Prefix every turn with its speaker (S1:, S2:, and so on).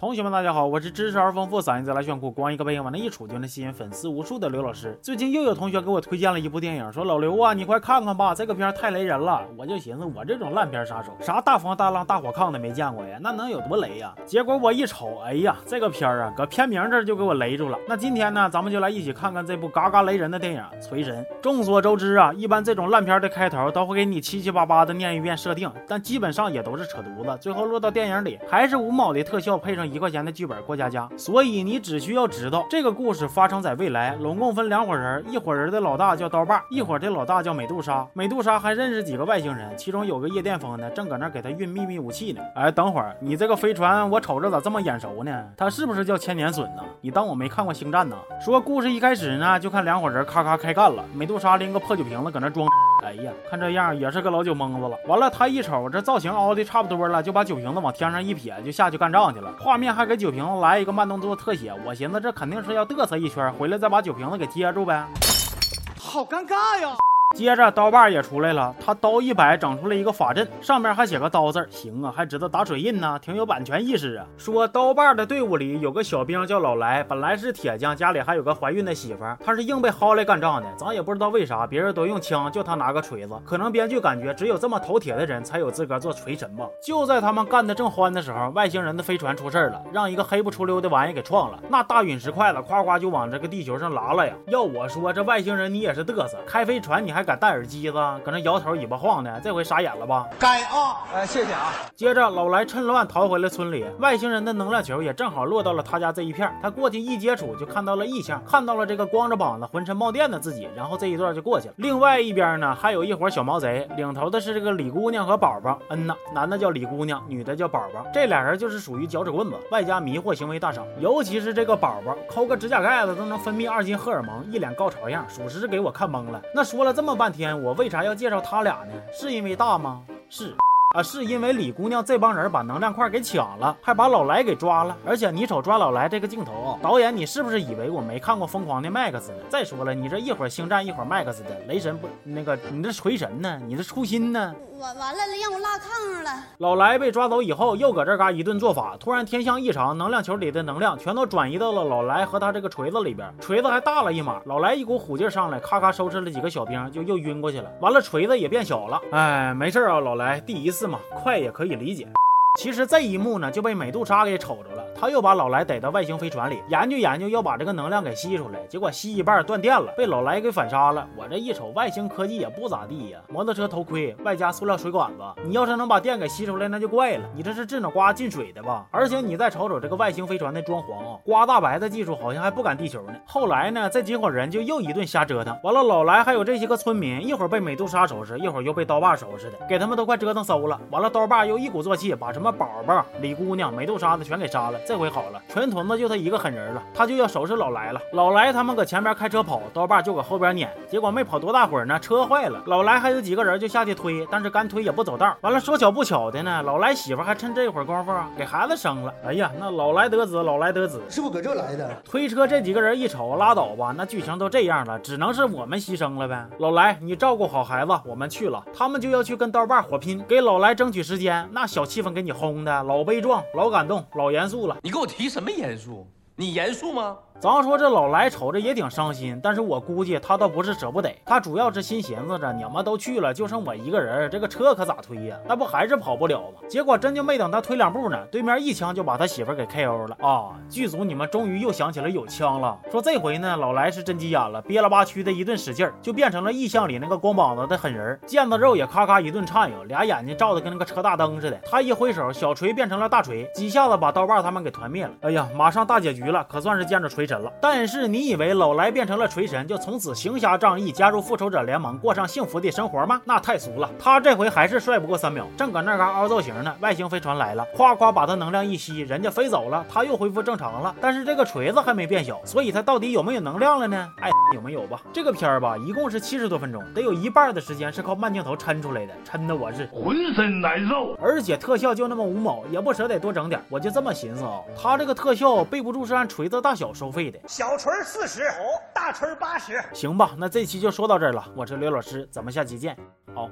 S1: 同学们，大家好，我是知识而丰富、嗓音贼拉炫酷、光一个背影往那一杵就能吸引粉丝无数的刘老师。最近又有同学给我推荐了一部电影，说老刘啊，你快看看吧，这个片太雷人了。我就寻思，我这种烂片杀手，啥大风大浪大火炕的没见过呀，那能有多雷呀？结果我一瞅，哎呀，这个片啊，搁片名这就给我雷住了。那今天呢，咱们就来一起看看这部嘎嘎雷人的电影《锤神》。众所周知啊，一般这种烂片的开头都会给你七七八八的念一遍设定，但基本上也都是扯犊子，最后落到电影里还是五毛的特效配上一块钱的剧本。过家家，所以你只需要知道这个故事发生在未来，拢共分两伙人，一伙人的老大叫刀疤，一伙的老大叫美杜莎。美杜莎还认识几个外星人，其中有个夜店风呢，正搁那给他运秘密武器呢。哎，等会儿你这个飞船，我瞅着咋这么眼熟呢？他是不是叫千年隼呢？你当我没看过星战呢？说故事一开始呢，就看两伙人咔咔开干了，美杜莎拎个破酒瓶子搁那装。哎呀，看这样也是个老酒蒙子了。完了，他一瞅这造型凹的差不多了，就把酒瓶子往天上一撇，就下去干仗去了。画面还给酒瓶子来一个慢动作特写，我寻思这肯定是要嘚瑟一圈，回来再把酒瓶子给接住呗。
S2: 好尴尬呀！
S1: 接着刀把也出来了，他刀一摆，整出了一个法阵，上面还写个刀字行啊，还知道打水印呢，挺有版权意识啊。说刀把的队伍里有个小兵叫老来，本来是铁匠，家里还有个怀孕的媳妇儿，他是硬被薅来干仗的。咱也不知道为啥，别人都用枪，就他拿个锤子，可能编剧感觉只有这么头铁的人才有资格做锤神吧。就在他们干的正欢的时候，外星人的飞船出事了，让一个黑不出溜的玩意给撞了，那大陨石块子夸夸就往这个地球上拉了呀。要我说，这外星人你也是嘚瑟，开飞船你还敢戴耳机子？搁那摇头尾巴晃的，这回傻眼了吧？
S2: 该啊，哎，谢谢啊。
S1: 接着老来趁乱逃回了村里，外星人的能量球也正好落到了他家这一片。他过去一接触，就看到了异象，看到了这个光着膀子、浑身冒电的自己。然后这一段就过去了。另外一边呢，还有一伙小毛贼，领头的是这个李姑娘和宝宝。嗯呐，男的叫李姑娘，女的叫宝宝。这俩人就是属于脚趾棍子，外加迷惑行为大赏。尤其是这个宝宝，抠个指甲盖子都能分泌二斤荷尔蒙，一脸高潮样，属实是给我看懵了。那说了这么这么半天，我为啥要介绍他俩呢？是因为大吗？是。啊，是因为李姑娘这帮人把能量块给抢了，还把老来给抓了。而且你瞅抓老来这个镜头，导演你是不是以为我没看过《疯狂的麦克斯》呢？再说了，你这一会儿星战一会儿麦克斯的雷神不那个，你这锤神呢？你这初心呢？
S3: 完完了，让我落炕上了。
S1: 老来被抓走以后，又搁这嘎一顿做法，突然天象异常，能量球里的能量全都转移到了老来和他这个锤子里边，锤子还大了一码。老来一股虎劲上来，咔咔收拾了几个小兵，就又晕过去了。完了，锤子也变小了。哎，没事啊，老来，第一次嘛，快也可以理解。其实这一幕呢，就被美杜莎给瞅着了。他又把老来逮到外星飞船里研究研究，要把这个能量给吸出来。结果吸一半断电了，被老来给反杀了。我这一瞅，外星科技也不咋地呀，摩托车头盔外加塑料水管子。你要是能把电给吸出来，那就怪了。你这是智脑瓜进水的吧？而且你再瞅瞅这个外星飞船的装潢啊，刮大白的技术好像还不赶地球呢。后来呢，这几伙人就又一顿瞎折腾。完了，老来还有这些个村民，一会儿被美杜莎收拾，一会儿又被刀把收拾的，给他们都快折腾馊了。完了，刀把又一鼓作气把什么宝宝、李姑娘、美杜莎的全给杀了。这回好了，全。屯子就他一个狠人了，他就要收拾老来了。老来他们搁前边开车跑，刀把就搁后边撵，结果没跑多大会儿呢，车坏了。老来还有几个人就下去推，但是干推也不走道。完了说巧不巧的呢，老来媳妇还趁这会儿功夫给孩子生了。哎呀，那老来得子，老来得子，
S2: 是不是搁这来的？
S1: 推车这几个人一瞅，拉倒吧，那剧情都这样了，只能是我们牺牲了呗。老来，你照顾好孩子，我们去了。他们就要去跟刀把火拼，给老来争取时间。那小气氛给你轰的老悲壮，老感动，老严肃了。
S4: 你给我提什么？严肃？你严肃吗？
S1: 咱说这老来瞅着也挺伤心，但是我估计他倒不是舍不得，他主要是心寻思着，你们都去了，就剩我一个人，这个车可咋推呀？那不还是跑不了吗？结果真就没等他推两步呢，对面一枪就把他媳妇给 KO 了啊！剧组你们终于又想起来有枪了，说这回呢，老来是真急眼了，憋了吧屈的一顿使劲儿，就变成了异象里那个光膀子的狠人，腱子肉也咔咔一顿颤悠，俩眼睛照的跟那个车大灯似的。他一挥手，小锤变成了大锤，几下子把刀把他们给团灭了。哎呀，马上大结局了，可算是见着锤神了。但是。你以为老来变成了锤神，就从此行侠仗义，加入复仇者联盟，过上幸福的生活吗？那太俗了。他这回还是帅不过三秒，正搁那嘎凹造型呢。外星飞船来了，夸夸把他能量一吸，人家飞走了，他又恢复正常了。但是这个锤子还没变小，所以他到底有没有能量了呢？哎，有没有吧？这个片儿吧，一共是七十多分钟，得有一半的时间是靠慢镜头抻出来的，抻的我是
S5: 浑身难受。
S1: 而且特效就那么五毛，也不舍得多整点。我就这么寻思啊，他这个特效备不住是按锤子大小收费的，
S2: 小锤。四十哦，大锤八十，
S1: 行吧，那这期就说到这儿了。我是刘老师，咱们下期见，好。